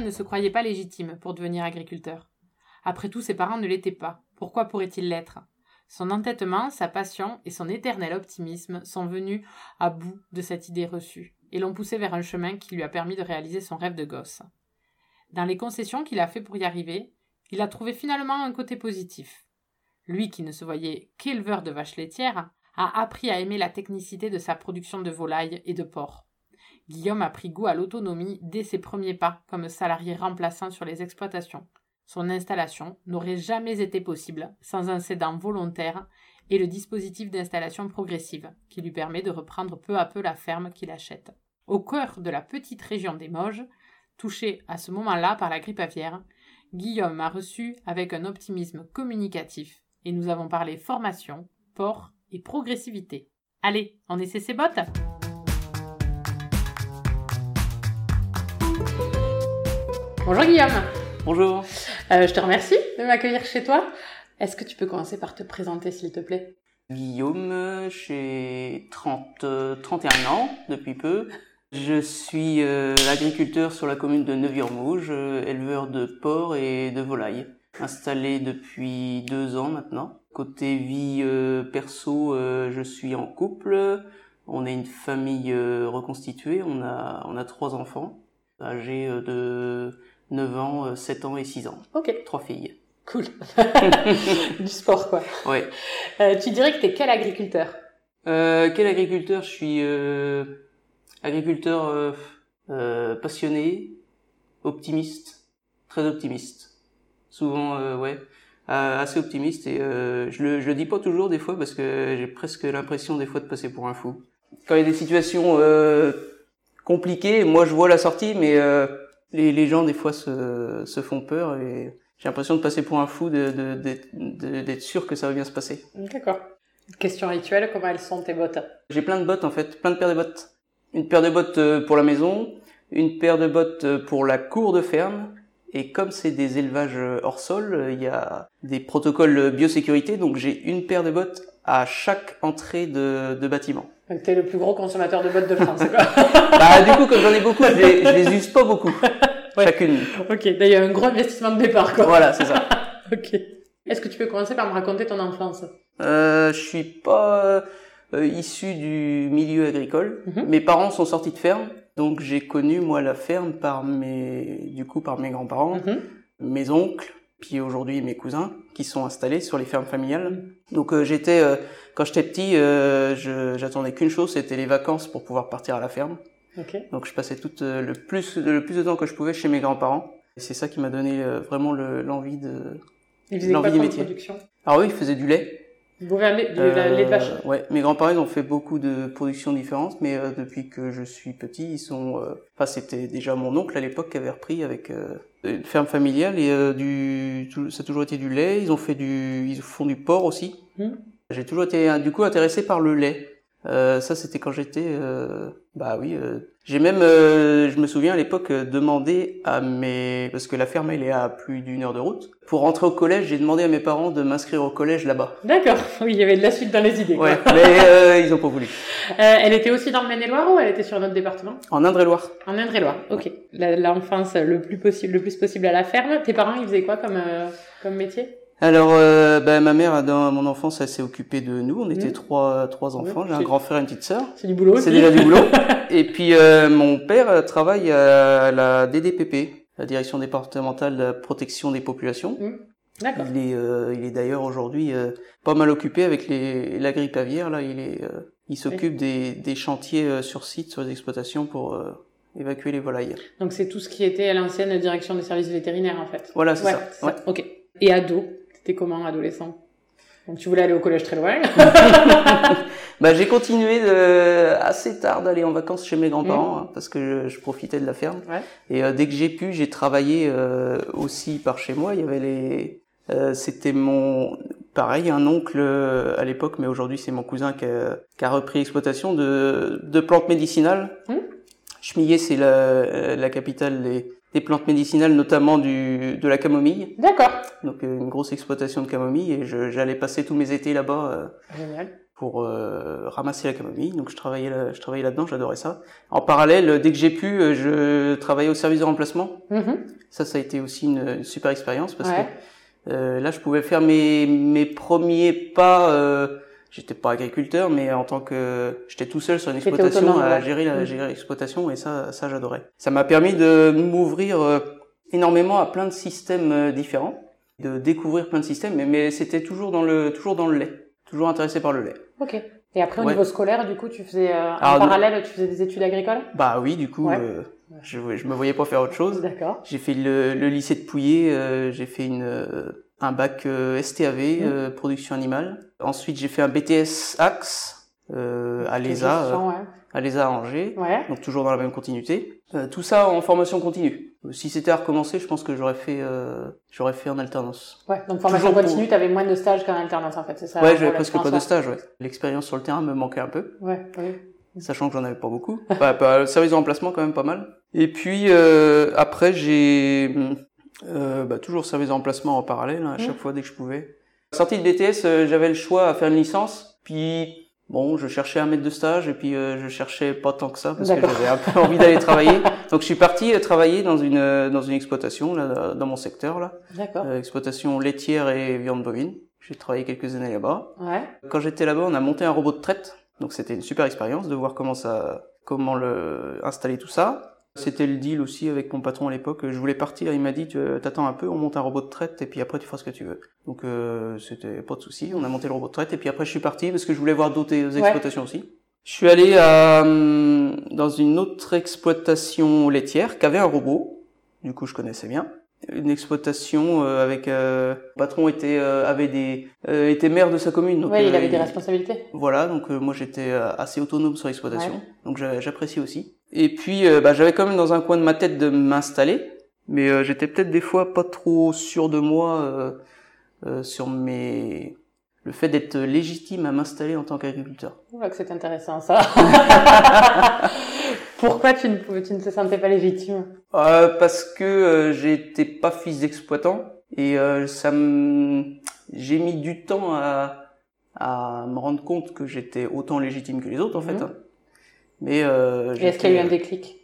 Ne se croyait pas légitime pour devenir agriculteur. Après tout, ses parents ne l'étaient pas. Pourquoi pourrait-il l'être? Son entêtement, sa passion et son éternel optimisme sont venus à bout de cette idée reçue et l'ont poussé vers un chemin qui lui a permis de réaliser son rêve de gosse. Dans les concessions qu'il a fait pour y arriver, il a trouvé finalement un côté positif. Lui qui ne se voyait qu'éleveur de vaches laitières, a appris à aimer la technicité de sa production de volailles et de porcs. Guillaume a pris goût à l'autonomie dès ses premiers pas comme salarié remplaçant sur les exploitations. Son installation n'aurait jamais été possible sans un cédant volontaire et le dispositif d'installation progressive qui lui permet de reprendre peu à peu la ferme qu'il achète. Au cœur de la petite région des Moges, touchée à ce moment-là par la grippe aviaire, Guillaume m'a reçu avec un optimisme communicatif et nous avons parlé formation, port et progressivité. Allez, on essaie ses bottes? Bonjour Guillaume. Bonjour. Euh, je te remercie de m'accueillir chez toi. Est-ce que tu peux commencer par te présenter s'il te plaît? Guillaume, j'ai 30, 31 ans depuis peu. Je suis euh, agriculteur sur la commune de Neuville-Mouge, euh, éleveur de porcs et de volailles, installé depuis deux ans maintenant. Côté vie perso, je suis en couple. On est une famille reconstituée. On a, on a trois enfants âgés de 9 ans, 7 euh, ans et 6 ans. Ok. Trois filles. Cool. du sport, quoi. Ouais. Euh, tu dirais que tu es quel agriculteur? Euh, Quel agriculteur? Je suis euh, agriculteur euh, euh, passionné, optimiste, très optimiste. Souvent, ouais, assez optimiste. Et je le, je le dis pas toujours des fois parce que j'ai presque l'impression des fois de passer pour un fou. Quand il y a des situations compliquées, moi je vois la sortie, mais les, les gens des fois se, se font peur et j'ai l'impression de passer pour un fou, d'être de, de, sûr que ça va bien se passer. D'accord. Question rituelle, comment elles sont tes bottes? J'ai plein de bottes en fait, plein de paires de bottes. Une paire de bottes euh, pour la maison, une paire de bottes euh, pour la cour de ferme. Et comme c'est des élevages euh, hors sol, il y a des protocoles biosécurité, donc j'ai une paire de bottes à chaque entrée de, de bâtiment. Donc t'es le plus gros consommateur de bottes de France, quoi. bah du coup, comme j'en ai beaucoup, je les, je les use pas beaucoup. Chacune. Ok, a un gros investissement de départ, quoi. Voilà, c'est ça. ok. Est-ce que tu peux commencer par me raconter ton enfance? Euh, Je suis pas euh, issu du milieu agricole. Mhm. Mes parents sont sortis de ferme, donc j'ai connu moi la ferme par mes, du coup par mes grands-parents, mhm. mes oncles, puis aujourd'hui mes cousins qui sont installés sur les fermes familiales. Mhm. Donc euh, j'étais euh, quand j'étais petit, euh, j'attendais qu'une chose, c'était les vacances pour pouvoir partir à la ferme. Donc je passais tout euh, le plus le plus de temps que je pouvais chez mes grands-parents. Et c'est ça qui m'a donné euh, vraiment l'envie de l'envie du métier. Production? Alors oui, ils faisaient du lait. Vous lait, de vache. Euh, ouais, mes grands-parents ont fait beaucoup de productions différentes, mais depuis que je suis petit, ils sont. Enfin, c'était déjà mon oncle à l'époque qui avait repris avec une ferme familiale et du. Ça a toujours été du lait. Ils ont fait du. Ils font du porc aussi. Hmm. J'ai toujours été du coup intéressé par le lait. Euh, ça, c'était quand j'étais, euh, bah oui, euh, j'ai même, euh, je me souviens à l'époque demandé à mes, parce que la ferme elle est à plus d'une heure de route. Pour rentrer au collège, j'ai demandé à mes parents de m'inscrire au collège là-bas. D'accord. Oui, il y avait de la suite dans les idées. Ouais, mais ils ont pas voulu. elle était aussi dans le Maine-et-Loire ou elle était sur un autre département? En Indre-et-Loire. En Indre-et-Loire. Ok. L'enfance le plus possible, le plus possible à la ferme. Tes parents, ils faisaient quoi comme comme métier? Alors, euh, bah, ma mère, dans mon enfance, elle s'est occupée de nous. On était mmh. trois, trois enfants. J'ai un grand frère et une petite sœur. C'est du boulot. C'est déjà du boulot. et puis, euh, mon père travaille à la DDPP, la Direction départementale de la protection des populations. Mmh. D'accord. Il est, euh, il est d'ailleurs aujourd'hui euh, pas mal occupé avec les, la grippe aviaire. Là, il est, euh, il s'occupe des, des chantiers sur site, sur les exploitations pour évacuer les volailles. Donc, c'est tout ce qui était à l'ancienne direction des services vétérinaires, en fait. Voilà, c'est ça. ça. Ok. Et ado T'étais comment adolescent? Donc tu voulais aller au collège très loin. bah, j'ai continué de, assez tard d'aller en vacances chez mes grands-parents hein, parce que je, je, profitais de la ferme. Ouais. Et euh, dès que j'ai pu, j'ai travaillé euh, aussi par chez moi. Il y avait les, euh, c'était mon, pareil, un oncle à l'époque, mais aujourd'hui c'est mon cousin qui a, qui a repris l'exploitation de, de plantes médicinales. Mmh. Chemillé, c'est la, la capitale des, des plantes médicinales, notamment du, de la camomille. D'accord. Donc euh, une grosse exploitation de camomille et j'allais passer tous mes étés là-bas euh, Génial. pour euh, ramasser la camomille. Donc je travaillais là, je travaillais là-dedans, j'adorais ça. En parallèle, dès que j'ai pu, je travaillais au service de remplacement. Mhm. Ça, ça a été aussi une, une super expérience parce Ouais. que euh, là, je pouvais faire mes, mes premiers pas. J'étais pas agriculteur, mais en tant que j'étais tout seul sur une exploitation à gérer la Mm. gérer l'exploitation et ça, ça j'adorais. Ça m'a permis de m'ouvrir euh, énormément à plein de systèmes euh, différents, de découvrir plein de systèmes, mais, mais c'était toujours dans le toujours dans le lait, toujours intéressé par le lait. Ok. Et après, au Ouais. niveau scolaire, du coup, tu faisais, euh, en Alors, parallèle, tu faisais des études agricoles? Bah oui, du coup, Ouais. euh, je je me voyais pas faire autre chose. D'accord. J'ai fait le, le lycée de Pouillet, euh, j'ai fait une, euh, un bac euh, STAV, Mhm. euh, production animale. Ensuite, j'ai fait un BTS Axe euh, à l'ESA, euh, ouais. à l'ESA Angers, Ouais. donc toujours dans la même continuité. Euh, tout ça en formation continue. Si c'était à recommencer, je pense que j'aurais fait, euh, j'aurais fait en alternance. Ouais. Donc, formation Toujours pour- continue, t'avais moins de stages qu'en alternance, en fait, c'est ça? ouais, j'avais presque pas de France, stage. Ouais. L'expérience sur le terrain me manquait un peu. Ouais, oui. sachant que j'en avais pas beaucoup. Bah, bah, le service de remplacement quand même pas mal. Et puis euh, après j'ai euh, bah, toujours service de remplacement en parallèle hein, à chaque Mm. fois dès que je pouvais. Sortie de BTS, euh, j'avais le choix à faire une licence. Puis bon, je cherchais un maître de stage et puis euh, je cherchais pas tant que ça parce que j'avais un peu envie d'aller travailler. Donc je suis parti euh, travailler dans une euh, dans une exploitation là dans mon secteur là, D'accord. euh, exploitation laitière et viande bovine. J'ai travaillé quelques années là-bas. Ouais. Quand j'étais là-bas, on a monté un robot de traite. Donc c'était une super expérience de voir comment ça, comment le installer tout ça. C'était le deal aussi avec mon patron à l'époque. Je voulais partir, il m'a dit tu euh, t'attends un peu, on monte un robot de traite et puis après tu feras ce que tu veux. Donc euh, c'était pas de souci. On a monté le robot de traite et puis après je suis parti parce que je voulais voir d'autres exploitations aussi. Je suis allé à, hum, dans une autre exploitation laitière qui avait un robot. Du coup je connaissais bien une exploitation euh, avec euh, le patron était euh, avait des euh, était maire de sa commune donc ouais, il euh, avait des responsabilités. voilà donc euh, moi j'étais euh, assez autonome sur l'exploitation Ouais. donc j'a- j'apprécie aussi et puis euh, bah, j'avais quand même dans un coin de ma tête de m'installer mais euh, j'étais peut-être des fois pas trop sûr de moi euh, euh, sur mes le fait d'être légitime à m'installer en tant qu'agriculteur Oula, que c'est intéressant, ça. Pourquoi tu ne, tu ne te sentais pas légitime? Euh, parce que euh, j'étais pas fils d'exploitant et euh, ça me j'ai mis du temps à à me rendre compte que j'étais autant légitime que les autres en fait. Mhm. hein. Mais euh, est-ce qu'il y a eu un déclic?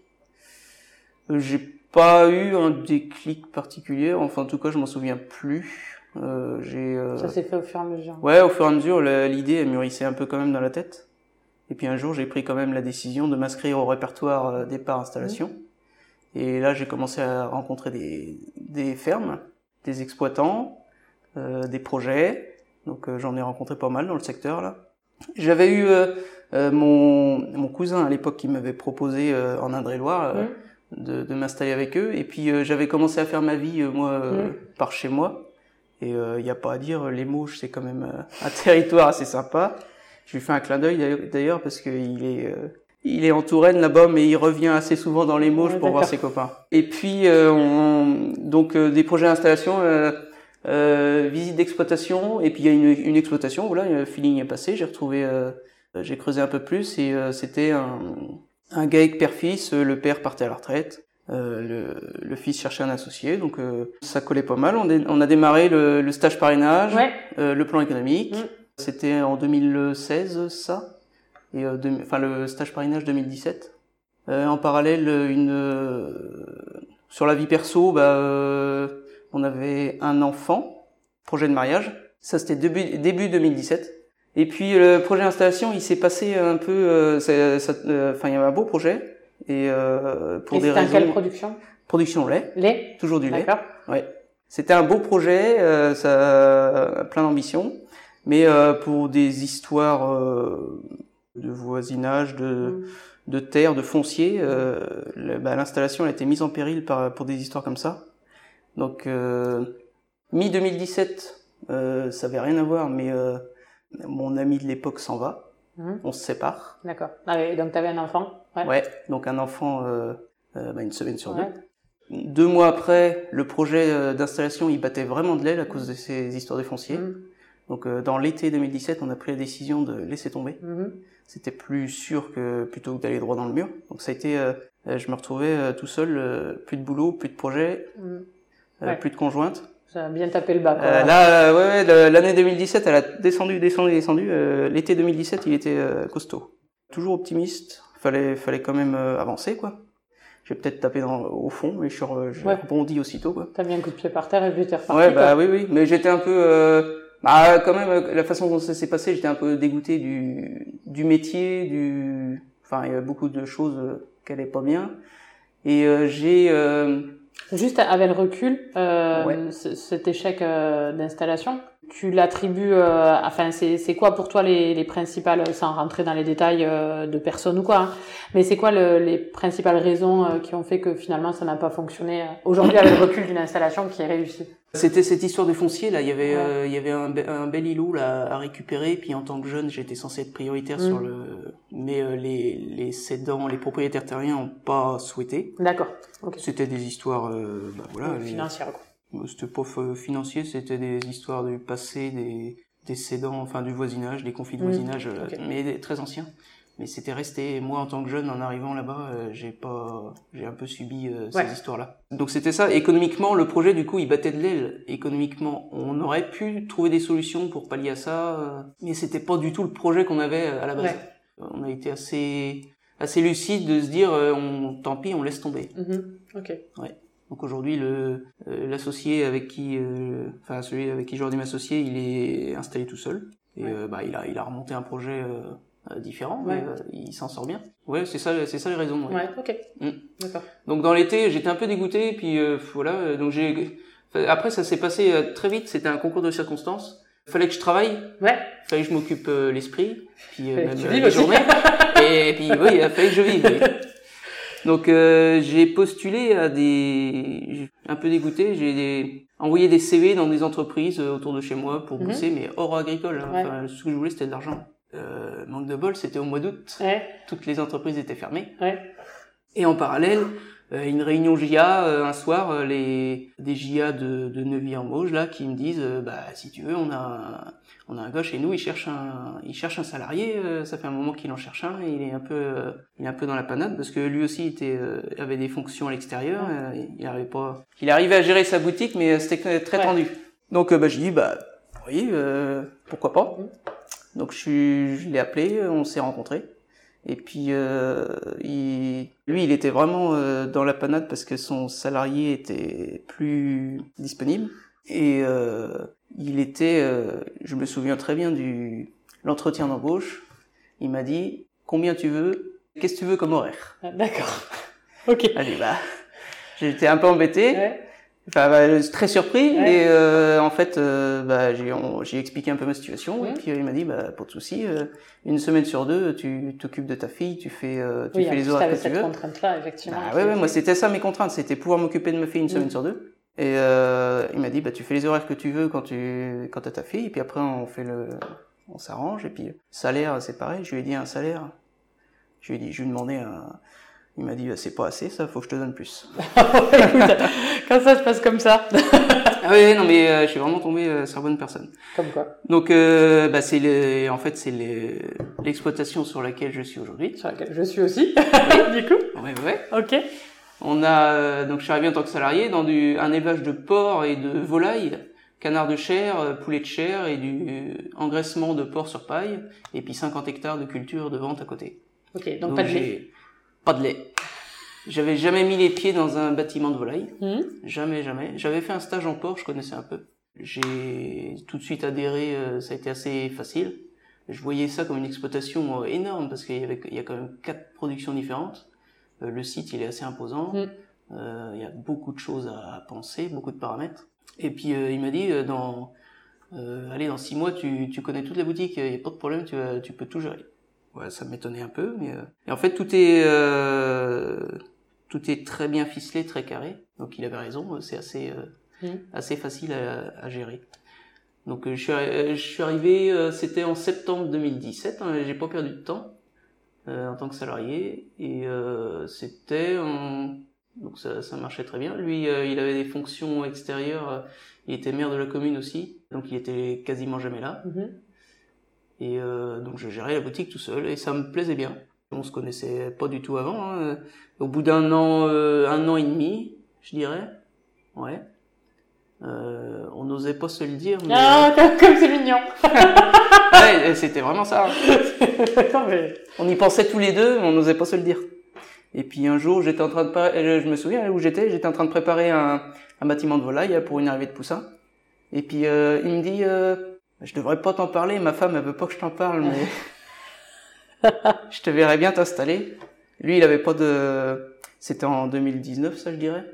j'ai pas eu un déclic particulier, enfin en tout cas je m'en souviens plus. Euh, j'ai euh, Ça s'est fait au fur et à mesure. Ouais, au fur et à mesure, l'idée elle mûrissait un peu quand même dans la tête. Et puis un jour, j'ai pris quand même la décision de m'inscrire au répertoire euh, départ installation. Et là, j'ai commencé à rencontrer des, des fermes, des exploitants, euh, des projets. Donc euh, j'en ai rencontré pas mal dans le secteur là. J'avais eu euh, mon, mon cousin à l'époque qui m'avait proposé euh, en Indre-et-Loire euh, de, de m'installer avec eux. Et puis euh, j'avais commencé à faire ma vie euh, moi euh, Mm. par chez moi. Et il n'y a pas à dire, les Mauges c'est quand même euh, un territoire assez sympa. Je lui fais un clin d'œil d'ailleurs- parce qu'il est euh, il est en Touraine là-bas, mais il revient assez souvent dans les Mauges pour voir ses copains. Et puis euh, on, donc euh, des projets d'installation. Euh, euh, visite d'exploitation et puis il y a une, une exploitation voilà le feeling est passé j'ai retrouvé euh, j'ai creusé un peu plus et euh, c'était un, un gars avec père-fils euh, le père partait à la retraite euh, le, le fils cherchait un associé donc euh, ça collait pas mal. On, on a démarré le, le stage parrainage Ouais. euh, le plan économique. Mm. c'était en 2016 ça et euh, deux- enfin le stage parrainage 2017 Euh, en parallèle une euh, sur la vie perso bah euh, on avait un enfant projet de mariage. Ça c'était début début 2017 et puis le projet d'installation il s'est passé un peu euh, ça- ça- euh, enfin il y avait un beau projet et euh, pour Et des raisons quelle production? production lait Lait? toujours du lait D'accord. Ouais. C'était un beau projet, euh, ça, plein d'ambition, mais euh, pour des histoires euh, de voisinage, de, Mm. de terre, de foncier, euh, bah, l'installation a été mise en péril par, pour des histoires comme ça. Donc, euh, mi 2017, Euh, ça avait rien à voir, mais euh, mon ami de l'époque s'en va. Mhm. On se sépare. D'accord. Ah oui, donc tu avais un enfant Ouais. Ouais, donc un enfant euh, euh, bah, une semaine sur Ouais. deux. Deux mois après, le projet euh, d'installation, il battait vraiment de l'aile à cause de ces histoires de foncier. Mhm. Donc euh, dans l'été 2017, on a pris la décision de laisser tomber. Mhm. C'était plus sûr que plutôt que d'aller droit dans le mur. Donc ça a été, je me retrouvais tout seul, plus de boulot, plus de projet, Ouais. plus de conjointe. Ça a bien tapé le bas. Quoi. Euh, là, euh, ouais, ouais, l'année 2017, elle a descendu, descendu, descendu. Euh, L'été 2017, il était euh, costaud. Toujours optimiste. Fallait, fallait quand même euh, avancer, quoi. J'ai peut-être tapé dans, au fond, mais je suis Ouais. rebondi aussitôt, quoi. T'as mis un coup de pied par terre et puis t'es reparti. Ouais, bah quoi. oui, oui. Mais j'étais un peu, euh, bah quand même, la façon dont ça s'est passé, j'étais un peu dégoûté du, du métier, du, enfin, il y avait beaucoup de choses euh, qui allaient pas bien. Et euh, j'ai, euh, Juste avec le recul, euh, Ouais. cet échec euh, d'installation, tu l'attribues, euh, enfin c'est quoi pour toi les, les principales, sans rentrer dans les détails euh, de personnes ou quoi, hein, mais c'est quoi le- les principales raisons euh, qui ont fait que finalement ça n'a pas fonctionné aujourd'hui avec le recul d'une installation qui est réussie? C'était cette histoire de foncier là. Il y avait, Ouais. euh, il y avait un, be- un bel îlot là à récupérer. Puis en tant que jeune, j'étais censé être prioritaire Mm. sur le, mais euh, les les cédants, les propriétaires terriens ont pas souhaité. D'accord, ok. C'était des histoires, euh, bah voilà, les- Financière quoi. c'était pas financier, c'était des histoires du passé, des des cédants, enfin du voisinage, des conflits de Mm. voisinage, euh, mais des- très anciens. Mais c'était resté. Et Moi, en tant que jeune, en arrivant là-bas, euh, j'ai pas, j'ai un peu subi euh, Ouais. ces histoires-là. Donc c'était ça. Économiquement, le projet, du coup, il battait de l'aile. Économiquement, on aurait pu trouver des solutions pour pallier à ça, euh, mais c'était pas du tout le projet qu'on avait euh, à la base. Ouais. On a été assez, assez lucide de se dire, on, tant pis, on laisse tomber. Mhm, Ok. Donc aujourd'hui, le l'associé avec qui, enfin celui avec qui j'aurais dû m'associer, il est installé tout seul et Ouais. bah il a il a remonté un projet euh, différent, Ouais. mais euh, il s'en sort bien. Ouais, c'est ça, c'est ça les raisons. ouais. Ouais, ok. Mm. D'accord. Donc dans l'été, j'étais un peu dégoûté, puis euh, voilà. euh, Donc j'ai après ça s'est passé euh, très vite. C'était un concours de circonstances. Fallait que je travaille, Ouais. fallait que je m'occupe euh, l'esprit, puis euh, même aussi. journées. et puis oui, il fallait que je vive. oui. Donc euh, j'ai postulé à des, un peu dégoûté, j'ai des- envoyé des CV dans des entreprises autour de chez moi pour Mhm. bosser, mais hors agricole. hein. Ouais. Enfin, ce que je voulais c'était de l'argent. Euh, manque de bol, c'était au mois d'août. Ouais. Toutes les entreprises étaient fermées. Ouais. Et en parallèle, euh, une réunion JA euh, un soir, euh, les des JA de, de Neuville-en-Mauge là qui me disent euh, bah si tu veux on a un, on a un gars chez nous il cherche un il cherche un salarié euh, ça fait un moment qu'il en cherche un et il est un peu il est un peu dans la panade parce que lui aussi était euh, avait des fonctions à l'extérieur il arrivait pas il arrivait à gérer sa boutique mais c'était très Ouais. tendu donc bah j'ai dit bah oui euh, pourquoi pas Mhm. Donc je l'ai appelé on s'est rencontrés et puis euh, il, lui, il était vraiment euh, dans la panade parce que son salarié était plus disponible. Et euh, il était, euh, je me souviens très bien du l'entretien d'embauche. Il m'a dit combien tu veux, qu'est-ce que tu veux comme horaire? Ah, D'accord. Ok. Allez bah, j'étais un peu embêté. Ouais. Enfin, bah, très surpris Ouais. et euh, en fait, euh, bah, j'ai expliqué un peu ma situation et puis il m'a dit bah pas de souci, euh, une semaine sur deux, tu t'occupes de ta fille, tu fais euh, tu Oui, fais les horaires que tu veux. contrainte-là, effectivement. Bah ouais, ouais, moi c'était ça mes contraintes, c'était pouvoir m'occuper de ma fille une semaine Mhm. sur deux. Et euh, il m'a dit bah tu fais les horaires que tu veux quand tu quand t'as ta fille et puis après on fait le on s'arrange et puis salaire c'est pareil, je lui ai dit un salaire. Je lui ai dit je lui ai demandé un il m'a dit bah, c'est pas assez ça, faut que je te donne plus. Écoute, quand ça se passe comme ça, ah ouais, non mais euh, je suis vraiment tombé euh, sur la bonne personne. comme quoi, Donc, euh, bah, c'est le, en fait, c'est le- l'exploitation sur laquelle je suis aujourd'hui. sur laquelle je suis aussi, du coup. Ouais, ouais. Ok. On a, euh, donc, je suis arrivé en tant que salarié dans du, un élevage de porc et de volailles, canard de chair, euh, poulet de chair et du engraissement de porc sur paille, et puis 50 hectares de culture de vente à côté. Ok, donc, pas de lait. Pas de lait. J'avais jamais mis les pieds dans un bâtiment de volaille. Hmm Jamais, jamais. J'avais fait un stage en port, je connaissais un peu. J'ai tout de suite adhéré, euh, ça a été assez facile. Je voyais ça comme une exploitation euh, énorme parce qu'il y avait, il y a quand même quatre productions différentes. Euh, le site, il est assez imposant. Mm. Euh, il y a beaucoup de choses à, à penser, beaucoup de paramètres. Et puis il m'a dit, dans, allez, dans six mois, tu, tu connais toute la boutique, il n'y a pas de problème, tu, tu peux tout gérer. Ça m'étonnait un peu, mais euh, et en fait tout est euh, tout est très bien ficelé, très carré. Donc il avait raison, c'est assez euh, assez facile à, à gérer. Donc je suis, arri- je suis arrivé, c'était en septembre 2017, hein, j'ai pas perdu de temps euh, en tant que salarié et euh, c'était en... donc ça, ça marchait très bien. Lui, euh, il avait des fonctions extérieures, il était maire de la commune aussi, donc il était quasiment jamais là. Mhm. Et euh, donc je gérais la boutique tout seul et ça me plaisait bien. On se connaissait pas du tout avant. hein. Au bout d'un an, euh, un an et demi, je dirais, ouais. Euh, on n'osait pas se le dire, mais Ah, comme comme c'est mignon. euh, ouais, c'était vraiment ça. Non, mais- On y pensait tous les deux, mais on n'osait pas se le dire. Et puis un jour, j'étais en train de euh, je me souviens où j'étais, j'étais en train de préparer un, un bâtiment de volaille pour une arrivée de poussins. Et puis euh, il me dit, euh, je devrais pas t'en parler, ma femme elle veut pas que je t'en parle, mais je te verrais bien t'installer. Lui, il avait pas de, c'était en 2019, ça je dirais.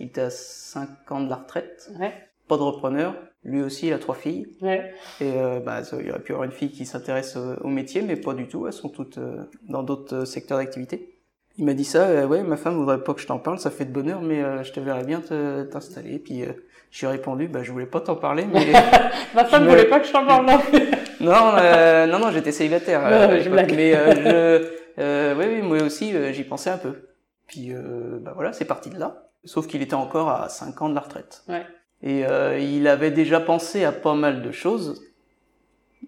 Il était à 5 ans de la retraite, Ouais, pas de repreneur. Lui aussi, il a trois filles. ouais. Et euh, bah, il aurait pu y avoir une fille qui s'intéresse euh, au métier, mais pas du tout. Elles sont toutes euh, dans d'autres euh, secteurs d'activité. Il m'a dit ça. euh, ouais, ma femme voudrait pas que je t'en parle. Ça fait de bonheur, mais euh, je te verrais bien t'installer. Puis euh, j'ai répondu, bah je voulais pas t'en parler, mais Ma femme me- voulait pas que je t'en parle non non, euh, non, non, j'étais célibataire. À ouais, je blague. mais euh, je, euh, ouais, oui, moi aussi, euh, j'y pensais un peu. Puis euh, bah voilà, c'est parti de là. Sauf qu'il était encore à 5 ans de la retraite. Ouais. Et euh, il avait déjà pensé à pas mal de choses.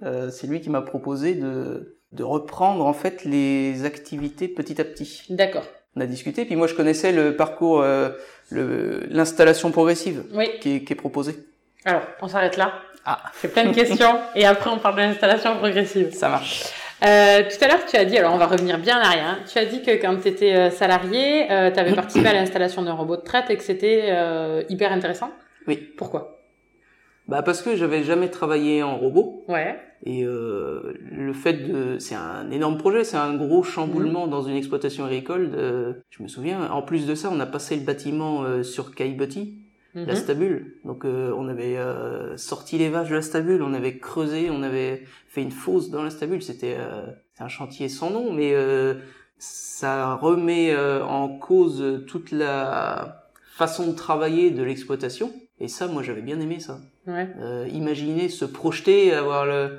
Euh, c'est lui qui m'a proposé de, de reprendre en fait les activités petit à petit. D'accord. On a discuté, puis moi je connaissais le parcours, euh, l'installation progressive Oui. qui est, qui est proposée. Alors, on s'arrête là. Ah. J'ai plein de questions et après on parle de l'installation progressive. Ça marche. Euh, tout à l'heure, tu as dit, alors on va revenir bien en arrière, hein. tu as dit que quand tu étais salarié, euh, tu avais participé à l'installation d'un robot de traite et que c'était euh, hyper intéressant. Oui. Pourquoi? Bah parce que j'avais jamais travaillé en robot. Ouais. Et euh, le fait de, c'est un énorme projet, c'est un gros chamboulement dans une exploitation agricole. De, je me souviens. En plus de ça, on a passé le bâtiment euh, sur Caillebotti, Mhm. la stabule. Donc euh, on avait euh, sorti les vaches de la stabule, on avait creusé, on avait fait une fosse dans la stabule. C'était euh, c'est un chantier sans nom, mais euh, ça remet euh, en cause toute la façon de travailler de l'exploitation. Et ça, moi, j'avais bien aimé ça Ouais. euh, imaginer, se projeter, avoir le,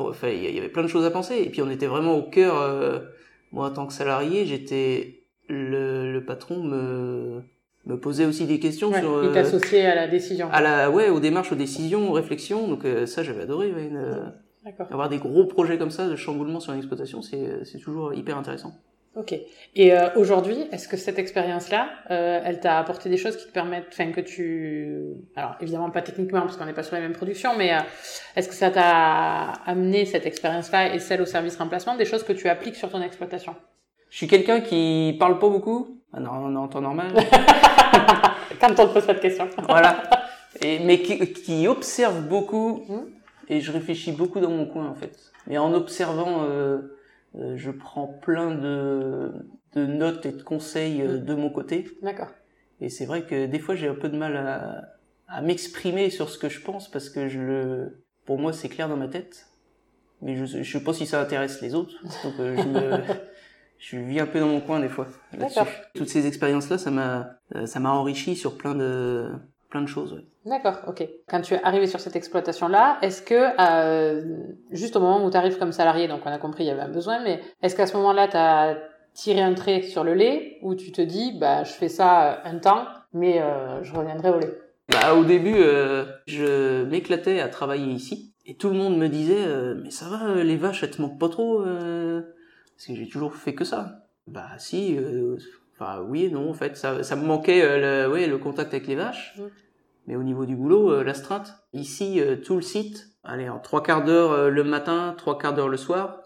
enfin, il y avait plein de choses à penser. Et puis on était vraiment au cœur. euh, moi, en tant que salarié, j'étais le, le patron me me posait aussi des questions Ouais, sur Il euh, t'associait à la décision. à la ouais aux démarches, aux décisions, aux réflexions. Donc ça, j'avais adoré. ouais, une- avoir des gros projets comme ça de chamboulement sur une exploitation, c'est c'est toujours hyper intéressant. Ok. Et euh, aujourd'hui, est-ce que cette expérience-là, euh, elle t'a apporté des choses qui te permettent, enfin que tu, alors évidemment pas techniquement parce qu'on n'est pas sur les mêmes productions, mais euh, est-ce que ça t'a amené cette expérience-là et celle au service remplacement, des choses que tu appliques sur ton exploitation? Je suis quelqu'un qui parle pas beaucoup. Ah non, en temps normal. Quand on te pose pas de questions. voilà. Et, mais qui, qui observe beaucoup Mhm. et je réfléchis beaucoup dans mon coin en fait. Et en observant, euh, je prends plein de, de notes et de conseils euh, de mon côté. D'accord. Et c'est vrai que des fois j'ai un peu de mal à, à m'exprimer sur ce que je pense parce que je le, pour moi c'est clair dans ma tête. Mais je, je sais pas si ça intéresse les autres. Donc euh, je me, je vis un peu dans mon coin des fois. Toutes ces expériences là, ça m'a, euh, ça m'a enrichi sur plein de, plein de choses. ouais. D'accord, ok. Quand tu es arrivé sur cette exploitation-là, est-ce que, euh, juste au moment où tu arrives comme salarié, donc on a compris, il y avait un besoin, mais est-ce qu'à ce moment-là, tu as tiré un trait sur le lait, ou tu te dis, bah, je fais ça un temps, mais euh, je reviendrai au lait? Bah, au début, euh, je m'éclatais à travailler ici. Et tout le monde me disait, euh, mais ça va, euh, les vaches, elles te manquent pas trop euh, Parce que j'ai toujours fait que ça. Bah si, euh, enfin oui non, en fait. Ça, ça me manquait euh, le, ouais, le contact avec les vaches. Mm. Mais au niveau du boulot, euh, l'astreinte. Ici, euh, tout le site, allez, en trois quarts d'heure euh, le matin, trois quarts d'heure le soir,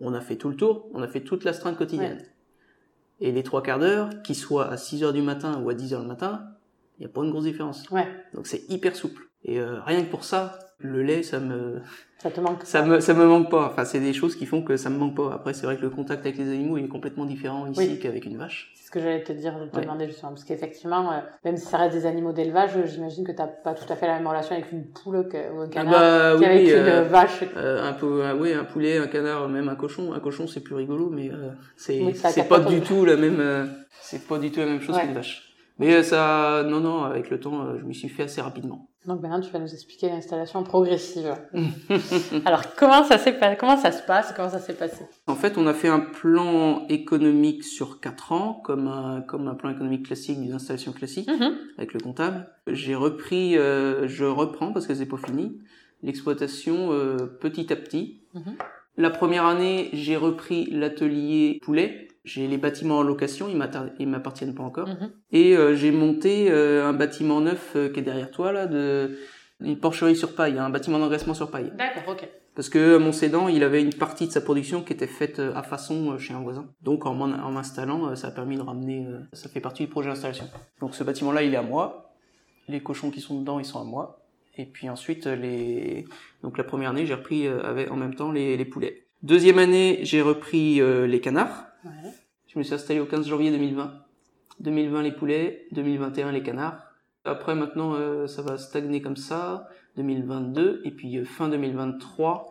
on a fait tout le tour, on a fait toute l'astreinte quotidienne. Et les trois quarts d'heure, qu'ils soient à 6 heures du matin ou à 10 heures le matin, il n'y a pas une grosse différence. Ouais, Donc c'est hyper souple. Et euh, rien que pour ça, le lait, ça me, ça te manque. ça me, ça me manque pas. Enfin, c'est des choses qui font que ça me manque pas. Après, c'est vrai que le contact avec les animaux il est complètement différent ici Oui. qu'avec une vache. C'est ce que j'allais te dire, te Ouais. demander justement, parce qu'effectivement, euh, même si ça reste des animaux d'élevage, j'imagine que t'as pas tout à fait la même relation avec une poule que- ou un Ah canard bah oui, qu'avec oui, une euh, vache. euh, un peu, un- oui, un poulet, un canard, même un cochon. Un cochon, c'est plus rigolo, mais euh, c'est, Oui, c'est pas du tout la même, euh, c'est pas du tout la même chose Ouais. qu'une vache. Mais ça, non, non, avec le temps, je m'y suis fait assez rapidement. Donc maintenant, tu vas nous expliquer l'installation progressive. Alors, comment ça, s'est pas- comment ça se passe? Comment ça s'est passé? En fait, on a fait un plan économique sur quatre ans, comme un, comme un plan économique classique d'une installation classique, Mhm. avec le comptable. J'ai repris, euh, je reprends parce que c'est pas fini, l'exploitation euh, petit à petit. Mhm. La première année, j'ai repris l'atelier poulet. J'ai les bâtiments en location, ils m'appartiennent pas encore. Mhm. Et euh, j'ai monté euh, un bâtiment neuf euh, qui est derrière toi là, de une porcherie sur paille, un bâtiment d'engraissement sur paille. D'accord, ok. Parce que mon cédant, il avait une partie de sa production qui était faite à façon chez un voisin. Donc en m'installant, ça a permis de ramener, ça fait partie du projet d'installation. Donc ce bâtiment-là, il est à moi. Les cochons qui sont dedans, ils sont à moi. Et puis ensuite, les... donc la première année, j'ai repris avec, en même temps les, les poulets. Deuxième année, j'ai repris euh, les canards. Ouais. Je me suis installé au 15 janvier 2020. 2020 les poulets, 2021 les canards. Après maintenant euh, ça va stagner comme ça, 2022 et puis euh, fin 2023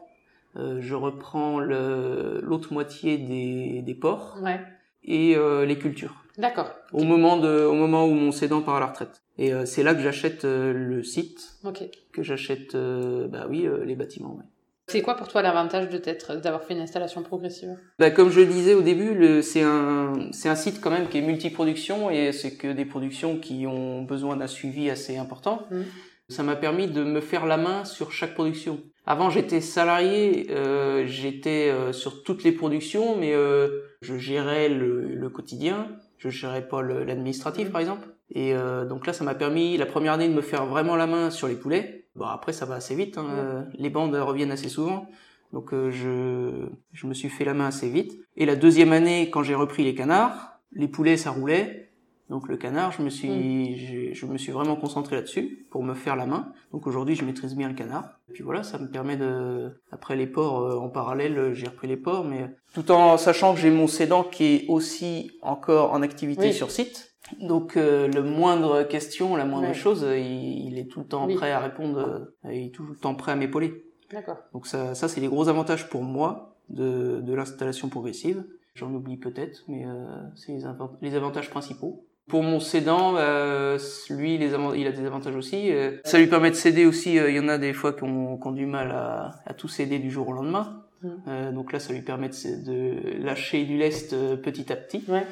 euh, je reprends l'autre moitié des, des porcs Ouais. et les cultures. D'accord. Au moment de au moment où mon cédant part à la retraite. Et c'est là que j'achète le site, Ok. que j'achète bah oui les bâtiments. ouais. C'est quoi pour toi l'avantage de t'être, d'avoir fait une installation progressive? Bah, comme je le disais au début, c'est un, c'est un site quand même qui est multiproduction et c'est que des productions qui ont besoin d'un suivi assez important. Mhm. Ça m'a permis de me faire la main sur chaque production. Avant, j'étais salarié, euh, j'étais euh, sur toutes les productions, mais euh, je gérais le, le quotidien, je gérais pas l'administratif Mhm. par exemple. Et donc là, ça m'a permis la première année de me faire vraiment la main sur les poulets. Bon, après, ça va assez vite. hein, euh, Les bandes reviennent assez souvent. Donc euh, je, je me suis fait la main assez vite. Et la deuxième année, quand j'ai repris les canards, les poulets ça roulait. Donc le canard, je me suis, j'ai- je me suis vraiment concentré là-dessus pour me faire la main. Donc aujourd'hui, je maîtrise bien le canard. Et puis voilà, ça me permet de, après les porcs euh, en parallèle, j'ai repris les porcs, mais tout en sachant que j'ai mon cédant qui est aussi encore en activité Oui. sur site. Donc euh, le moindre question, la moindre Ouais. chose, euh, il, il est tout le temps Oui. prêt à répondre, euh, il est tout le temps prêt à m'épauler. D'accord. Donc ça, ça c'est les gros avantages pour moi de, de l'installation progressive. J'en oublie peut-être, mais euh, c'est les, avant- les avantages principaux. Pour mon cédant, euh, lui, les il a des avantages aussi. Euh, ça lui permet de céder aussi. Il y en a des fois qui ont, qui ont du mal à, à tout céder du jour au lendemain. Mhm. Euh, donc là, ça lui permet de, lâcher du lest euh, petit à petit. Ouais.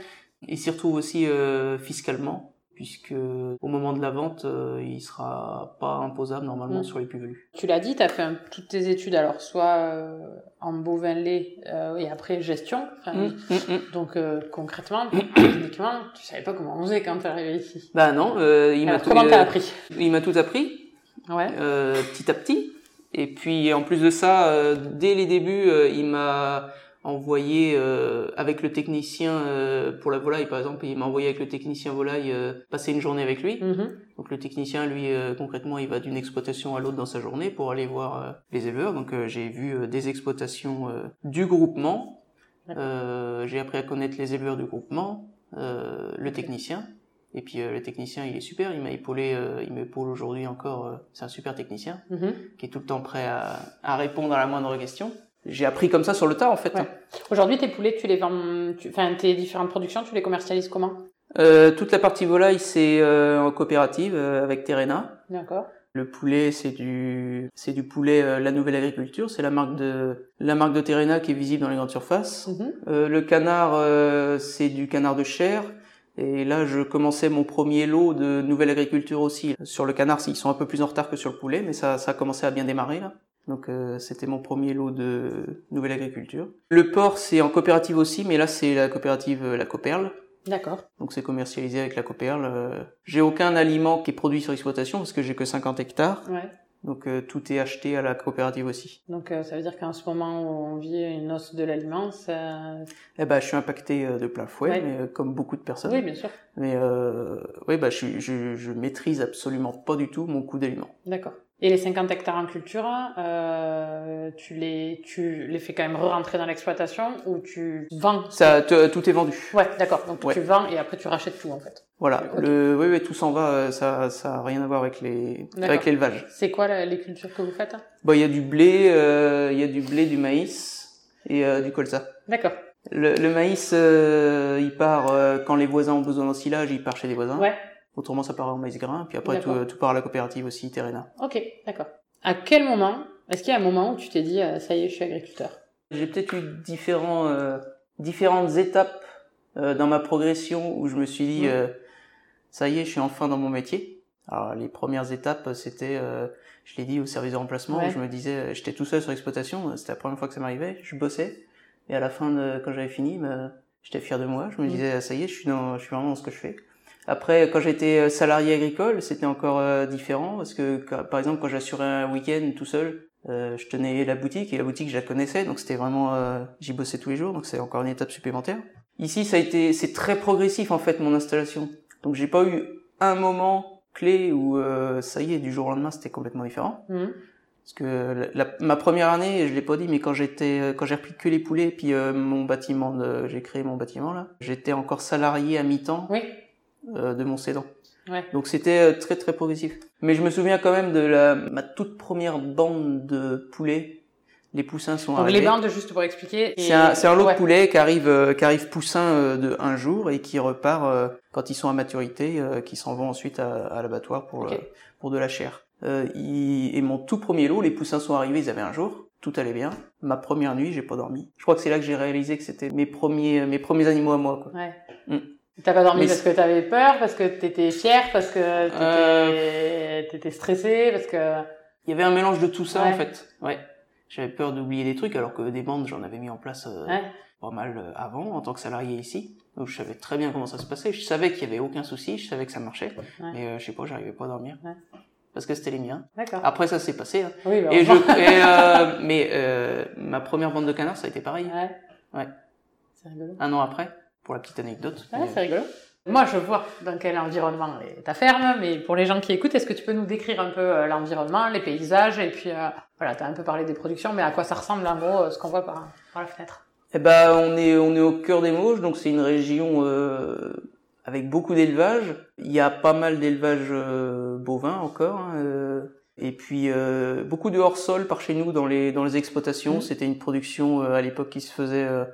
S'y retrouve aussi euh, fiscalement, puisque au moment de la vente, euh, il sera pas imposable normalement Mhm. sur les plus-values. Tu l'as dit, tu as fait un- toutes tes études, alors soit euh, en bovin lait euh, et après gestion. Enfin, Mm, mm, mm. Donc euh, concrètement, techniquement, tu savais pas comment on faisait quand t'es arrivé ici. Bah non, euh, il m'a tout, comment euh, appris il m'a tout appris Ouais. euh, petit à petit. Et puis en plus de ça, euh, dès les débuts, il m'a envoyé euh, avec le technicien euh, pour la volaille par exemple, il m'a envoyé avec le technicien volaille euh, passer une journée avec lui. Mhm. Donc le technicien, lui, euh, concrètement, il va d'une exploitation à l'autre dans sa journée pour aller voir euh, les éleveurs. Donc euh, j'ai vu des exploitations euh, du groupement. Euh, j'ai appris à connaître les éleveurs du groupement, euh, le technicien. Et puis euh, le technicien, il est super. Il m'a épaulé, euh, il m'épaule aujourd'hui encore. euh, c'est un super technicien Mhm. qui est tout le temps prêt à, à répondre à la moindre question. J'ai appris comme ça sur le tas en fait. Ouais. Aujourd'hui, tes poulets, tu les vends, tu- enfin tes différentes productions, tu les commercialises comment? Euh, toute la partie volaille, c'est euh, en coopérative euh, avec Terena. D'accord. Le poulet, c'est du, c'est du poulet euh, La Nouvelle Agriculture. C'est la marque de, la marque de Terena qui est visible dans les grandes surfaces. Mhm. Euh, le canard, euh, c'est du canard de chair. Et là, je commençais mon premier lot de Nouvelle Agriculture aussi. Sur le canard, ils sont un peu plus en retard que sur le poulet, mais ça, ça a commencé à bien démarrer là. Donc euh, c'était mon premier lot de Nouvelle Agriculture. Le porc, c'est en coopérative aussi, mais là, c'est la coopérative euh, La Coperle. D'accord. Donc c'est commercialisé avec la Coperle. Euh, J'ai aucun aliment qui est produit sur exploitation parce que j'ai que 50 hectares. Ouais. Donc euh, tout est acheté à la coopérative aussi. Donc euh, ça veut dire qu'en ce moment où on vit une hausse de l'aliment, ça... Eh ben je suis impacté euh, de plein fouet, Ouais. mais, comme beaucoup de personnes. Oui, bien sûr. Mais euh, oui, bah je, je, je maîtrise absolument pas du tout mon coût d'aliments. D'accord. Et les 50 hectares en culture, euh, tu les, tu les fais quand même re-rentrer dans l'exploitation ou tu vends Ça, tout est vendu. Ouais, d'accord. Donc Ouais. tu vends et après tu rachètes tout en fait. Voilà. Le, oui, oui, tout s'en va. euh, Ça, ça a rien à voir avec les, avec l'élevage. C'est quoi la- les cultures que vous faites? Bon, il y a du blé, euh, il y a du blé, du maïs et euh, du colza. D'accord. Le, le maïs, euh, il part euh, quand les voisins ont besoin d'ensilage, il part chez les voisins. Ouais. Autrement, ça part en maïs grain. Puis après, tout, D'accord. tout part à la coopérative aussi, Terrena. Ok, d'accord. À quel moment, est-ce qu'il y a un moment où tu t'es dit, euh, ça y est, je suis agriculteur? J'ai peut-être eu différents, euh, différentes étapes euh, dans ma progression où je me suis dit, euh, ça y est, je suis enfin dans mon métier. Alors les premières étapes, c'était, euh, je l'ai dit, au service de remplacement, Ouais. où je me disais, euh, j'étais tout seul sur l'exploitation, c'était la première fois que ça m'arrivait, je bossais, et à la fin, de, quand j'avais fini, bah, j'étais fier de moi, je me Mhm. disais, ça y est, je suis, dans, je suis vraiment dans ce que je fais. Après, quand j'étais euh, salarié agricole, c'était encore euh, différent, parce que, par exemple, quand j'assurais un week-end tout seul, euh, je tenais la boutique et la boutique je la connaissais donc c'était vraiment euh, j'y bossais tous les jours donc c'est encore une étape supplémentaire. Ici ça a été c'est très progressif en fait mon installation. Donc j'ai pas eu un moment clé où euh, ça y est du jour au lendemain c'était complètement différent Mhm. parce que la, la- ma première année je l'ai pas dit mais quand j'étais quand j'ai repris que les poulets puis euh, mon bâtiment de j'ai créé mon bâtiment là, j'étais encore salarié à mi-temps Oui. Euh, de mon cédant. Ouais. Donc c'était euh, très très progressif. Mais je me souviens quand même de la ma toute première bande de poulets. Les poussins sont Donc arrivés. les bandes, juste pour expliquer. C'est un, un lot Ouais. de poulets qui arrive, euh, qui arrive poussin de un jour et qui repart quand ils sont à maturité, qui s'en vont ensuite à, à l'abattoir pour pour de la chair. Euh, il- et mon tout premier lot, les poussins sont arrivés, ils avaient un jour, tout allait bien. Ma première nuit, j'ai pas dormi. Je crois que c'est là que j'ai réalisé que c'était mes premiers mes premiers animaux à moi. Quoi. Ouais. Mm. T'as pas dormi Mais parce que t'avais peur, parce que t'étais fier, parce que t'étais Euh. t'étais stressé, parce que... Il y avait un mélange de tout ça Ouais. en fait. Ouais. J'avais peur d'oublier des trucs alors que des bandes j'en avais mis en place euh, Ouais. pas mal euh, avant en tant que salarié ici. Donc je savais très bien comment ça se passait. Je savais qu'il y avait aucun souci, je savais que ça marchait. Ouais. Mais euh, je sais pas, j'arrivais pas à dormir. Parce que c'était les miens. D'accord. Après ça s'est passé. hein. Oui, bah, Et je, et, euh, mais euh, ma première bande de canards ça a été pareil. Ouais. Ouais. C'est rigolo. Un an après, pour la petite anecdote. Ouais, Mais, c'est rigolo. Moi, je vois dans quel environnement est ta ferme, mais pour les gens qui écoutent, est-ce que tu peux nous décrire un peu euh, l'environnement, les paysages, et puis, euh, voilà, t'as un peu parlé des productions, mais à quoi ça ressemble en gros, euh, ce qu'on voit par, par la fenêtre? Eh ben, on est on est au cœur des Mauges, donc c'est une région euh, avec beaucoup d'élevage. Il y a pas mal d'élevage euh, bovin encore, hein, euh, et puis euh, beaucoup de hors sol par chez nous dans les dans les exploitations. Mhm. C'était une production euh, à l'époque qui se faisait euh,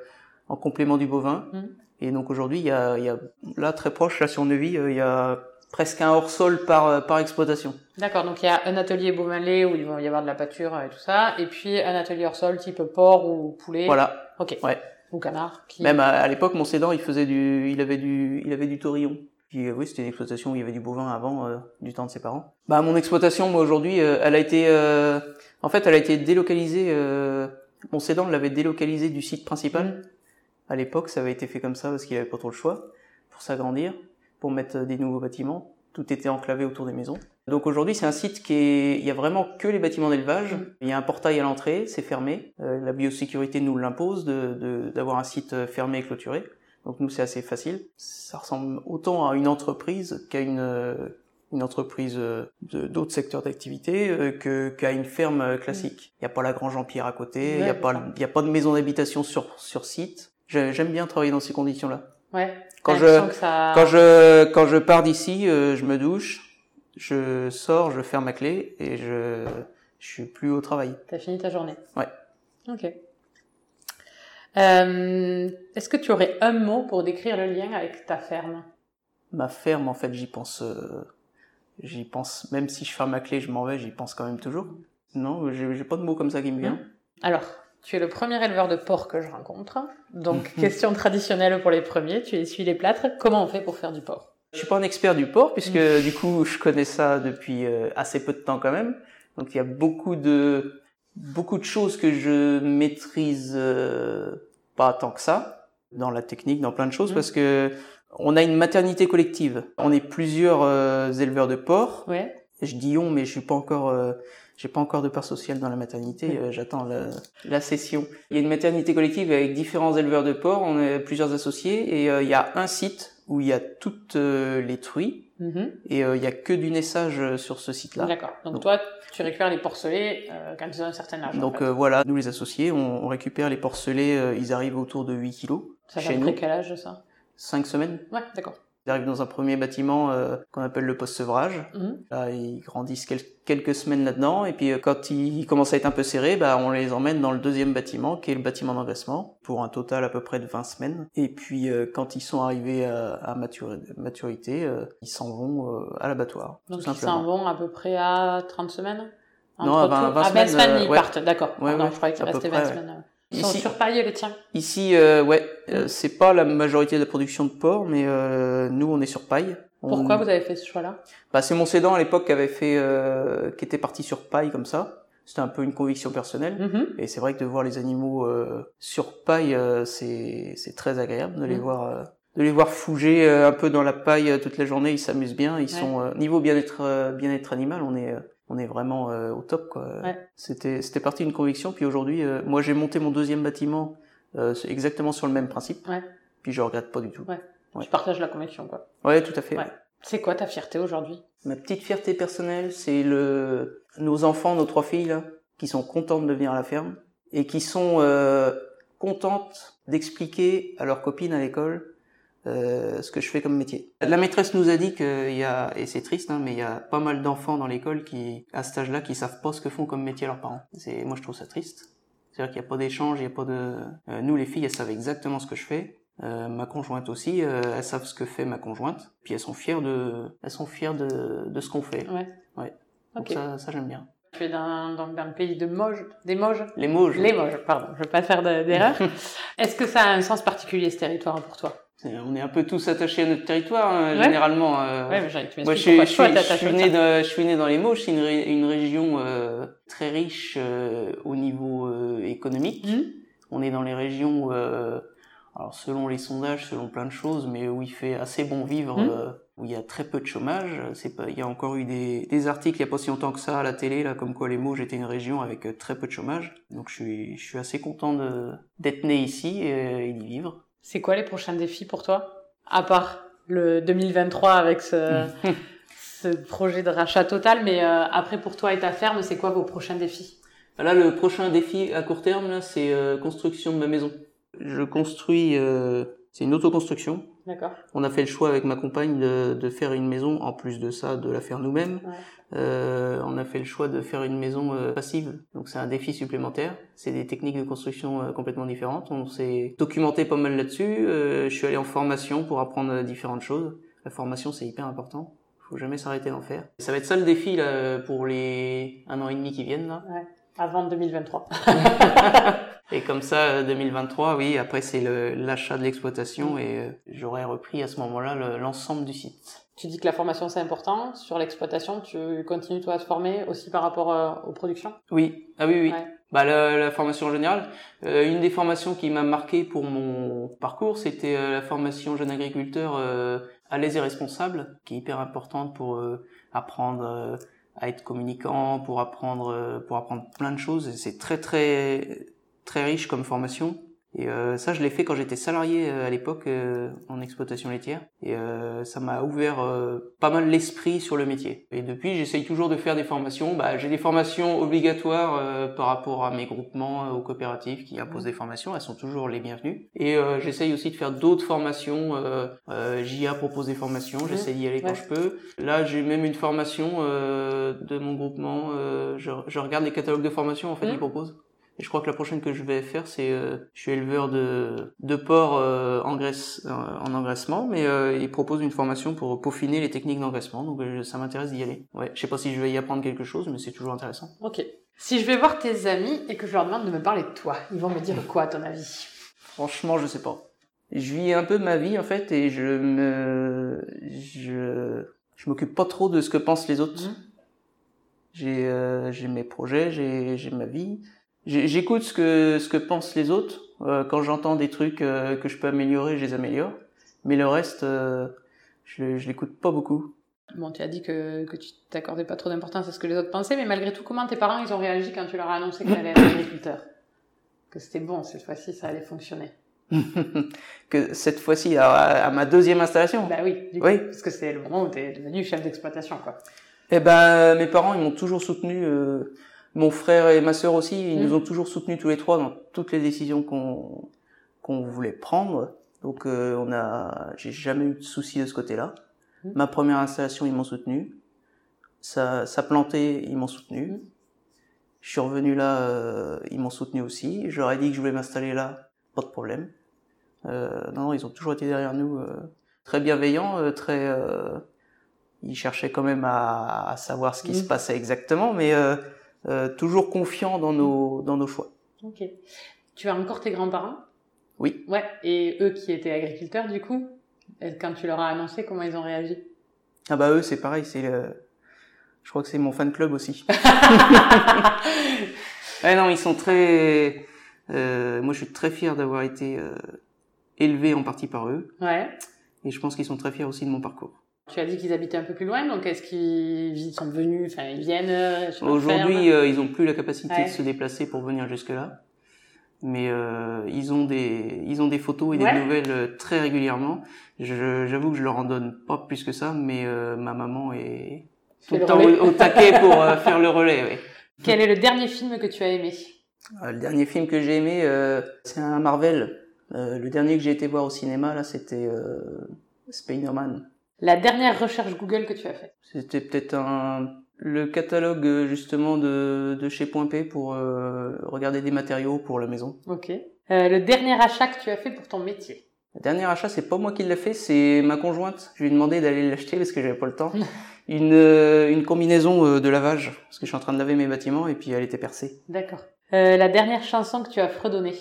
en complément du bovin. Mhm. Et donc aujourd'hui, il y a il y a là très proche là sur euh, il y a presque un hors sol par euh, par exploitation. D'accord, donc il y a un atelier Beaumalet où il va y avoir de la pâture et tout ça, et puis un atelier hors sol type porc ou poulet. Voilà. Ok. Ouais. Ou canard. Qui... Même à, à l'époque, mon cédant, il faisait du, il avait du, il avait du taurillon. Puis euh, oui, c'était une exploitation où il y avait du bovin avant, euh, du temps de ses parents. Bah mon exploitation, moi aujourd'hui, euh, elle a été, euh, en fait, elle a été délocalisée. Euh, mon cédant l'avait délocalisée du site principal. Mhm. À l'époque, ça avait été fait comme ça parce qu'il avait pas trop le choix pour s'agrandir, pour mettre des nouveaux bâtiments. Tout était enclavé autour des maisons. Donc aujourd'hui, c'est un site qui est, il y a vraiment que les bâtiments d'élevage. Mhm. Il y a un portail à l'entrée, c'est fermé. Euh, la biosécurité nous l'impose de, de- d'avoir un site euh, fermé et clôturé. Donc nous, c'est assez facile. Ça ressemble autant à une entreprise qu'à une, euh, une entreprise de- d'autres secteurs d'activité euh, que qu'à une ferme classique. Il n'y a pas la grange en pierre à côté, il Ouais, n'y a pas, y a pas de maison d'habitation sur sur site. J'ai- J'aime bien travailler dans ces conditions-là. Ouais. Quand je- ça... Quand je quand je pars d'ici, euh, je me douche, je sors, je ferme ma clé et je je suis plus au travail. T'as fini ta journée. Ouais. Ok. Euh, Est-ce que tu aurais un mot pour décrire le lien avec ta ferme? Ma ferme, en fait, j'y pense, euh, j'y pense. Même si je ferme ma clé, je m'en vais, j'y pense quand même toujours. Non, j'ai pas de mots comme ça qui me vient. Alors, tu es le premier éleveur de porc que je rencontre. Donc, question traditionnelle pour les premiers, tu essuies les plâtres. Comment on fait pour faire du porc? Je suis pas un expert du porc puisque du coup, je connais ça depuis euh, assez peu de temps quand même. Donc il y a beaucoup de beaucoup de choses que je maîtrise euh, pas tant que ça dans la technique, dans plein de choses Mhm. parce que on a une maternité collective. On est plusieurs euh, éleveurs de porc. Ouais. Je dis on, mais je suis pas encore, euh, j'ai pas encore de part sociale dans la maternité. Euh, J'attends la, la session. Il y a une maternité collective avec différents éleveurs de porc. On est plusieurs associés et euh, il y a un site où il y a toutes euh, les truies Mhm. et il y a que du naissage sur ce site-là. D'accord. Donc, Donc- toi, tu récupères les porcelets quand ils ont un certain âge. en Donc fait. voilà, nous les associés, on, on récupère les porcelets, ils arrivent autour de 8 kilos, ça fait quel âge ça? 5 semaines. Ouais, d'accord. Ils arrivent dans un premier bâtiment euh, qu'on appelle le poste sevrage. Mhm. Là, ils grandissent quel- quelques semaines là-dedans. Et puis, euh, quand ils commencent à être un peu serrés, bah, on les emmène dans le deuxième bâtiment, qui est le bâtiment d'engraissement, pour un total à peu près de 20 semaines. Et puis, euh, quand ils sont arrivés à, à maturi- maturité, euh, ils s'en vont euh, à l'abattoir. Donc ils s'en vont à peu près à 30 semaines? Non, à 20 tout- 20 à 20 semaines, semaines, ils ouais. partent, d'accord. Ouais, ouais, je croyais qu'il à peu restait près, 20 ouais. semaines. Sont Ici- surpaillés les tiens. Ici, euh, ouais, euh, c'est pas la majorité de la production de porc, mais euh, nous, on est sur paille. On- Pourquoi vous avez fait ce choix-là? Bah, c'est mon cédant à l'époque qui avait fait, euh, qui était parti sur paille comme ça. C'était un peu une conviction personnelle. Mhm. Et c'est vrai que de voir les animaux euh, sur paille, euh, c'est c'est très agréable de les Mhm. voir. euh, de les voir fouger euh, un peu dans la paille toute la journée, ils s'amusent bien, ils Ouais. sont euh, niveau bien-être euh, bien-être animal, on est euh, on est vraiment euh, au top quoi. Ouais. C'était c'était parti d'une conviction puis aujourd'hui euh, moi j'ai monté mon deuxième bâtiment euh, exactement sur le même principe. Ouais. Puis je regrette pas du tout. Ouais. Ouais. Tu partages la conviction, quoi. Ouais, tout à fait. Ouais. C'est quoi ta fierté aujourd'hui? Ma petite fierté personnelle, c'est le nos enfants, nos trois filles là, qui sont contentes de venir à la ferme et qui sont euh, contentes d'expliquer à leurs copines à l'école euh, ce que je fais comme métier. La maîtresse nous a dit qu'il y a, et c'est triste, hein, mais il y a pas mal d'enfants dans l'école qui, à cet âge-là, qui savent pas ce que font comme métier leurs parents. C'est, moi, je trouve ça triste. C'est-à-dire qu'il n'y a pas d'échange, il n'y a pas de. Euh, nous, les filles, elles savent exactement ce que je fais. Euh, ma conjointe aussi, euh, elles savent ce que fait ma conjointe. Puis elles sont fières de, elles sont fières de, de ce qu'on fait. Ouais. Ouais. Donc ça, ça j'aime bien. Tu es dans, dans le pays de Moges, des Moges Les je- Les Moges, pardon, je veux pas faire de- d'erreur. Est-ce que ça a un sens particulier ce territoire pour toi? On est un peu tous attachés à notre territoire, hein, Ouais. généralement. euh, Ouais, mais tu Moi, je suis, je, suis, je, suis né dans, je suis né dans les Mauges, c'est une, ré- une région euh, très riche euh, au niveau euh, économique. Mhm. On est dans les régions, euh, alors selon les sondages, selon plein de choses, mais où il fait assez bon vivre, euh, où il y a très peu de chômage. C'est pas, il y a encore eu des, des articles il y a pas si longtemps que ça à la télé, là, comme quoi les Mauges étaient une région avec euh, très peu de chômage. Donc je suis, je suis assez content de d'être né ici et, et d'y vivre. C'est quoi les prochains défis pour toi? À part le 2023 avec ce, ce projet de rachat total, mais euh, après pour toi et ta ferme, c'est quoi vos prochains défis? Là, le prochain défi à court terme, c'est euh, construction de ma maison. Je construis, euh, c'est une autoconstruction. D'accord On a fait le choix avec ma compagne de, de faire une maison, en plus de ça, de la faire nous-mêmes. Ouais. Euh, on a fait le choix de faire une maison euh, passive, donc c'est un défi supplémentaire. C'est des techniques de construction euh, complètement différentes. On s'est documenté pas mal là-dessus. Euh, je suis allé en formation pour apprendre différentes choses. La formation, c'est hyper important. Faut jamais s'arrêter d'en faire. Ça va être ça le défi là, pour les un an et demi qui viennent là. Avant 2023. Et comme ça, euh, 2023, oui, après c'est le- l'achat de l'exploitation et j'aurais repris à ce moment-là le- l'ensemble du site. Tu dis que la formation c'est important. Sur l'exploitation, tu continues toi à te former aussi par rapport euh, aux productions? Oui, ah oui, oui. Ouais. Bah, la, la formation en général, euh, une des formations qui m'a marqué pour mon parcours, c'était euh, la formation jeune agriculteur à l'aise et responsable, qui est hyper importante pour apprendre à être communicant, pour apprendre, pour apprendre plein de choses. C'est très très très riche comme formation. Et euh, ça, je l'ai fait quand j'étais salarié euh, à l'époque euh, en exploitation laitière. Et euh, ça m'a ouvert euh, pas mal l'esprit sur le métier. Et depuis, j'essaye toujours de faire des formations. Bah, j'ai des formations obligatoires euh, par rapport à mes groupements, euh, aux coopératives qui imposent des formations. Elles sont toujours les bienvenues. Et euh, j'essaye aussi de faire d'autres formations. Euh, euh, JA propose des formations. J'essaie d'y aller quand Ouais. je peux. Là, j'ai même une formation euh, de mon groupement. Euh, je, je regarde les catalogues de formation en fait Mhm. qu'ils proposent. Et je crois que la prochaine que je vais faire, c'est, euh, je suis éleveur de, de porc euh, en, graisse, euh, en engraissement, mais euh, ils proposent une formation pour peaufiner les techniques d'engraissement, donc euh, ça m'intéresse d'y aller. Ouais, je sais pas si je vais y apprendre quelque chose, mais c'est toujours intéressant. Ok. Si je vais voir tes amis et que je leur demande de me parler de toi, ils vont me dire quoi à ton avis? Franchement, je sais pas. Je vis un peu ma vie en fait, et je me, je, je m'occupe pas trop de ce que pensent les autres. Mhm. J'ai, j'ai mes projets, j'ai, j'ai ma vie. J'écoute ce que ce que pensent les autres. Euh, quand j'entends des trucs euh, que je peux améliorer, je les améliore. Mais le reste, euh, je, je l'écoute pas beaucoup. Bon, tu as dit que, que tu t'accordais pas trop d'importance à ce que les autres pensaient, mais malgré tout, comment tes parents ils ont réagi quand tu leur as annoncé que tu allais être agriculteur? Que c'était bon, cette fois-ci, ça allait fonctionner. que cette fois-ci, à, à ma deuxième installation. Bah oui, du Oui. coup, parce que c'est le moment où tu es devenu chef d'exploitation, quoi. Eh ben, mes parents, ils m'ont toujours soutenu. euh, mon frère et ma sœur aussi, ils nous ont toujours soutenus tous les trois dans toutes les décisions qu'on qu'on voulait prendre. Donc euh, on a, j'ai jamais eu de soucis de ce côté-là. Mhm. Ma première installation, ils m'ont soutenu. Ça, ça plantait, ils m'ont soutenu. Mhm. Je suis revenu là, euh, ils m'ont soutenu aussi. Ai dit que je voulais m'installer là, pas de problème. Euh, non, non, ils ont toujours été derrière nous, euh, très bienveillants, euh, très. euh, ils cherchaient quand même à, à savoir ce qui se passait exactement, mais toujours confiants dans nos dans nos choix. Ok. Tu as encore tes grands-parents? Oui. Ouais. Et eux qui étaient agriculteurs, du coup, euh, quand tu leur as annoncé, comment ils ont réagi? Ah bah eux, c'est pareil, c'est le... Je crois que c'est mon fan club aussi. ouais, non, ils sont très... euh, moi, je suis très fier d'avoir été euh, élevé en partie par eux. Ouais. Et je pense qu'ils sont très fiers aussi de mon parcours. Tu as dit qu'ils habitaient un peu plus loin, donc est-ce qu'ils sont venus, enfin ils viennent euh, Aujourd'hui, euh, ils ont plus la capacité Ouais. de se déplacer pour venir jusque-là. Mais euh, ils ont des ils ont des photos et des Ouais. nouvelles très régulièrement. J'avoue que je leur en donne pas plus que ça, mais euh, ma maman est tout le le temps au, au taquet pour euh, faire le relais. Oui. Quel est le dernier film que tu as aimé? Euh, le dernier film que j'ai aimé, euh, c'est un Marvel. Euh, le dernier que j'ai été voir au cinéma, là, c'était euh, Spider-Man. La dernière recherche Google que tu as faite C'était peut-être un le catalogue euh, justement de, de chez Point P pour euh, regarder des matériaux pour la maison. Ok. Euh, le dernier achat que tu as fait pour ton métier Le dernier achat, c'est pas moi qui l'ai fait, c'est ma conjointe. Je lui ai demandé d'aller l'acheter parce que j'avais pas le temps. Une, euh, une combinaison euh, de lavage parce que je suis en train de laver mes bâtiments et puis elle était percée. D'accord. Euh, la dernière chanson que tu as fredonnée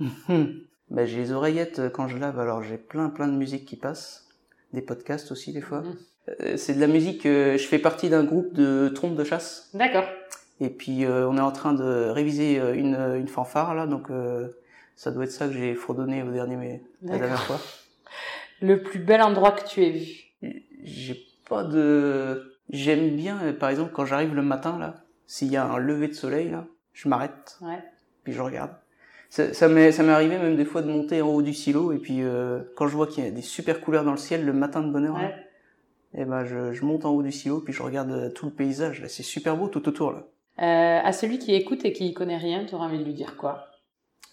bah, j'ai les oreillettes quand je lave, alors j'ai plein plein de musique qui passe, des podcasts aussi des fois. Mhm. Euh, c'est de la musique. euh, je fais partie d'un groupe de trompes de chasse D'accord. et puis euh, on est en train de réviser une, une fanfare là, donc euh, ça doit être ça que j'ai fredonné au dernier mais la dernière fois. Le plus bel endroit que tu aies vu J'ai pas de. J'aime bien, par exemple, quand j'arrive le matin là, s'il y a un lever de soleil là, je m'arrête Ouais. puis je regarde. Ça, ça m'est ça m'est arrivé même des fois de monter en haut du silo et puis euh, quand je vois qu'il y a des super couleurs dans le ciel le matin de bonne heure, là, et ben je, je monte en haut du silo puis je regarde euh, tout le paysage là, c'est super beau tout autour là. Euh, à celui qui écoute et qui connaît rien, tu auras envie de lui dire quoi?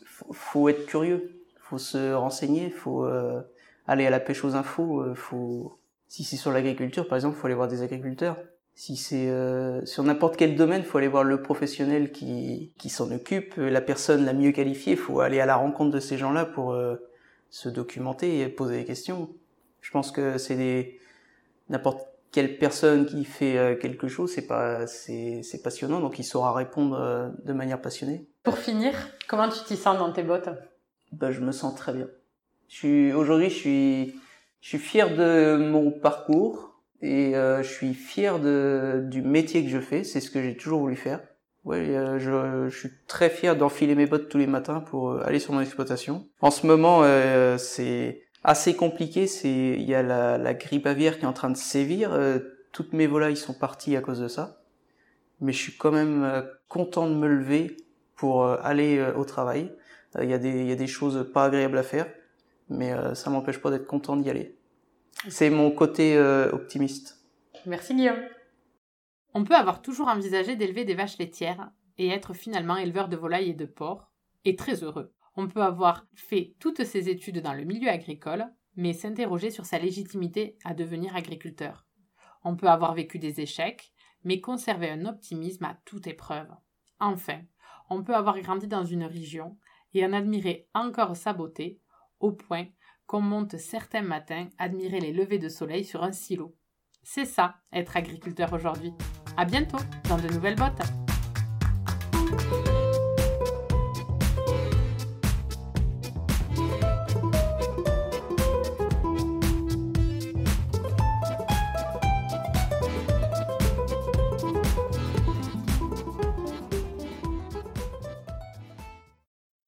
Faut, faut être curieux, faut se renseigner, faut euh, aller à la pêche aux infos, faut si c'est sur l'agriculture par exemple, faut aller voir des agriculteurs. Si c'est euh, sur n'importe quel domaine, faut aller voir le professionnel qui qui s'en occupe, la personne la mieux qualifiée, faut aller à la rencontre de ces gens-là pour euh, se documenter et poser des questions. Je pense que c'est des n'importe quelle personne qui fait euh, quelque chose, c'est pas c'est c'est passionnant donc il saura répondre euh, de manière passionnée. Pour finir, comment tu t'y sens dans tes bottes? Bah, je me sens très bien. Je suis aujourd'hui, je suis, je suis fier de mon parcours et euh, je suis fier de du métier que je fais. C'est ce que j'ai toujours voulu faire. Ouais, euh, je, je suis très fier d'enfiler mes bottes tous les matins pour euh, aller sur mon exploitation. En ce moment, euh, c'est assez compliqué. C'est il y a la, la grippe aviaire qui est en train de sévir. Toutes mes volailles sont parties à cause de ça. Mais je suis quand même content de me lever pour aller au travail. Il y, a des- il y a des choses pas agréables à faire, mais ça m'empêche pas d'être content d'y aller. C'est mon côté euh, optimiste. Merci Guillaume. On peut avoir toujours envisagé d'élever des vaches laitières et être finalement éleveur de volailles et de porcs, et très heureux. On peut avoir fait toutes ses études dans le milieu agricole, mais s'interroger sur sa légitimité à devenir agriculteur. On peut avoir vécu des échecs, mais conserver un optimisme à toute épreuve. Enfin, on peut avoir grandi dans une région et en admirer encore sa beauté, au point qu'on monte certains matins admirer les levées de soleil sur un silo. C'est ça, être agriculteur aujourd'hui. À bientôt dans de nouvelles bottes.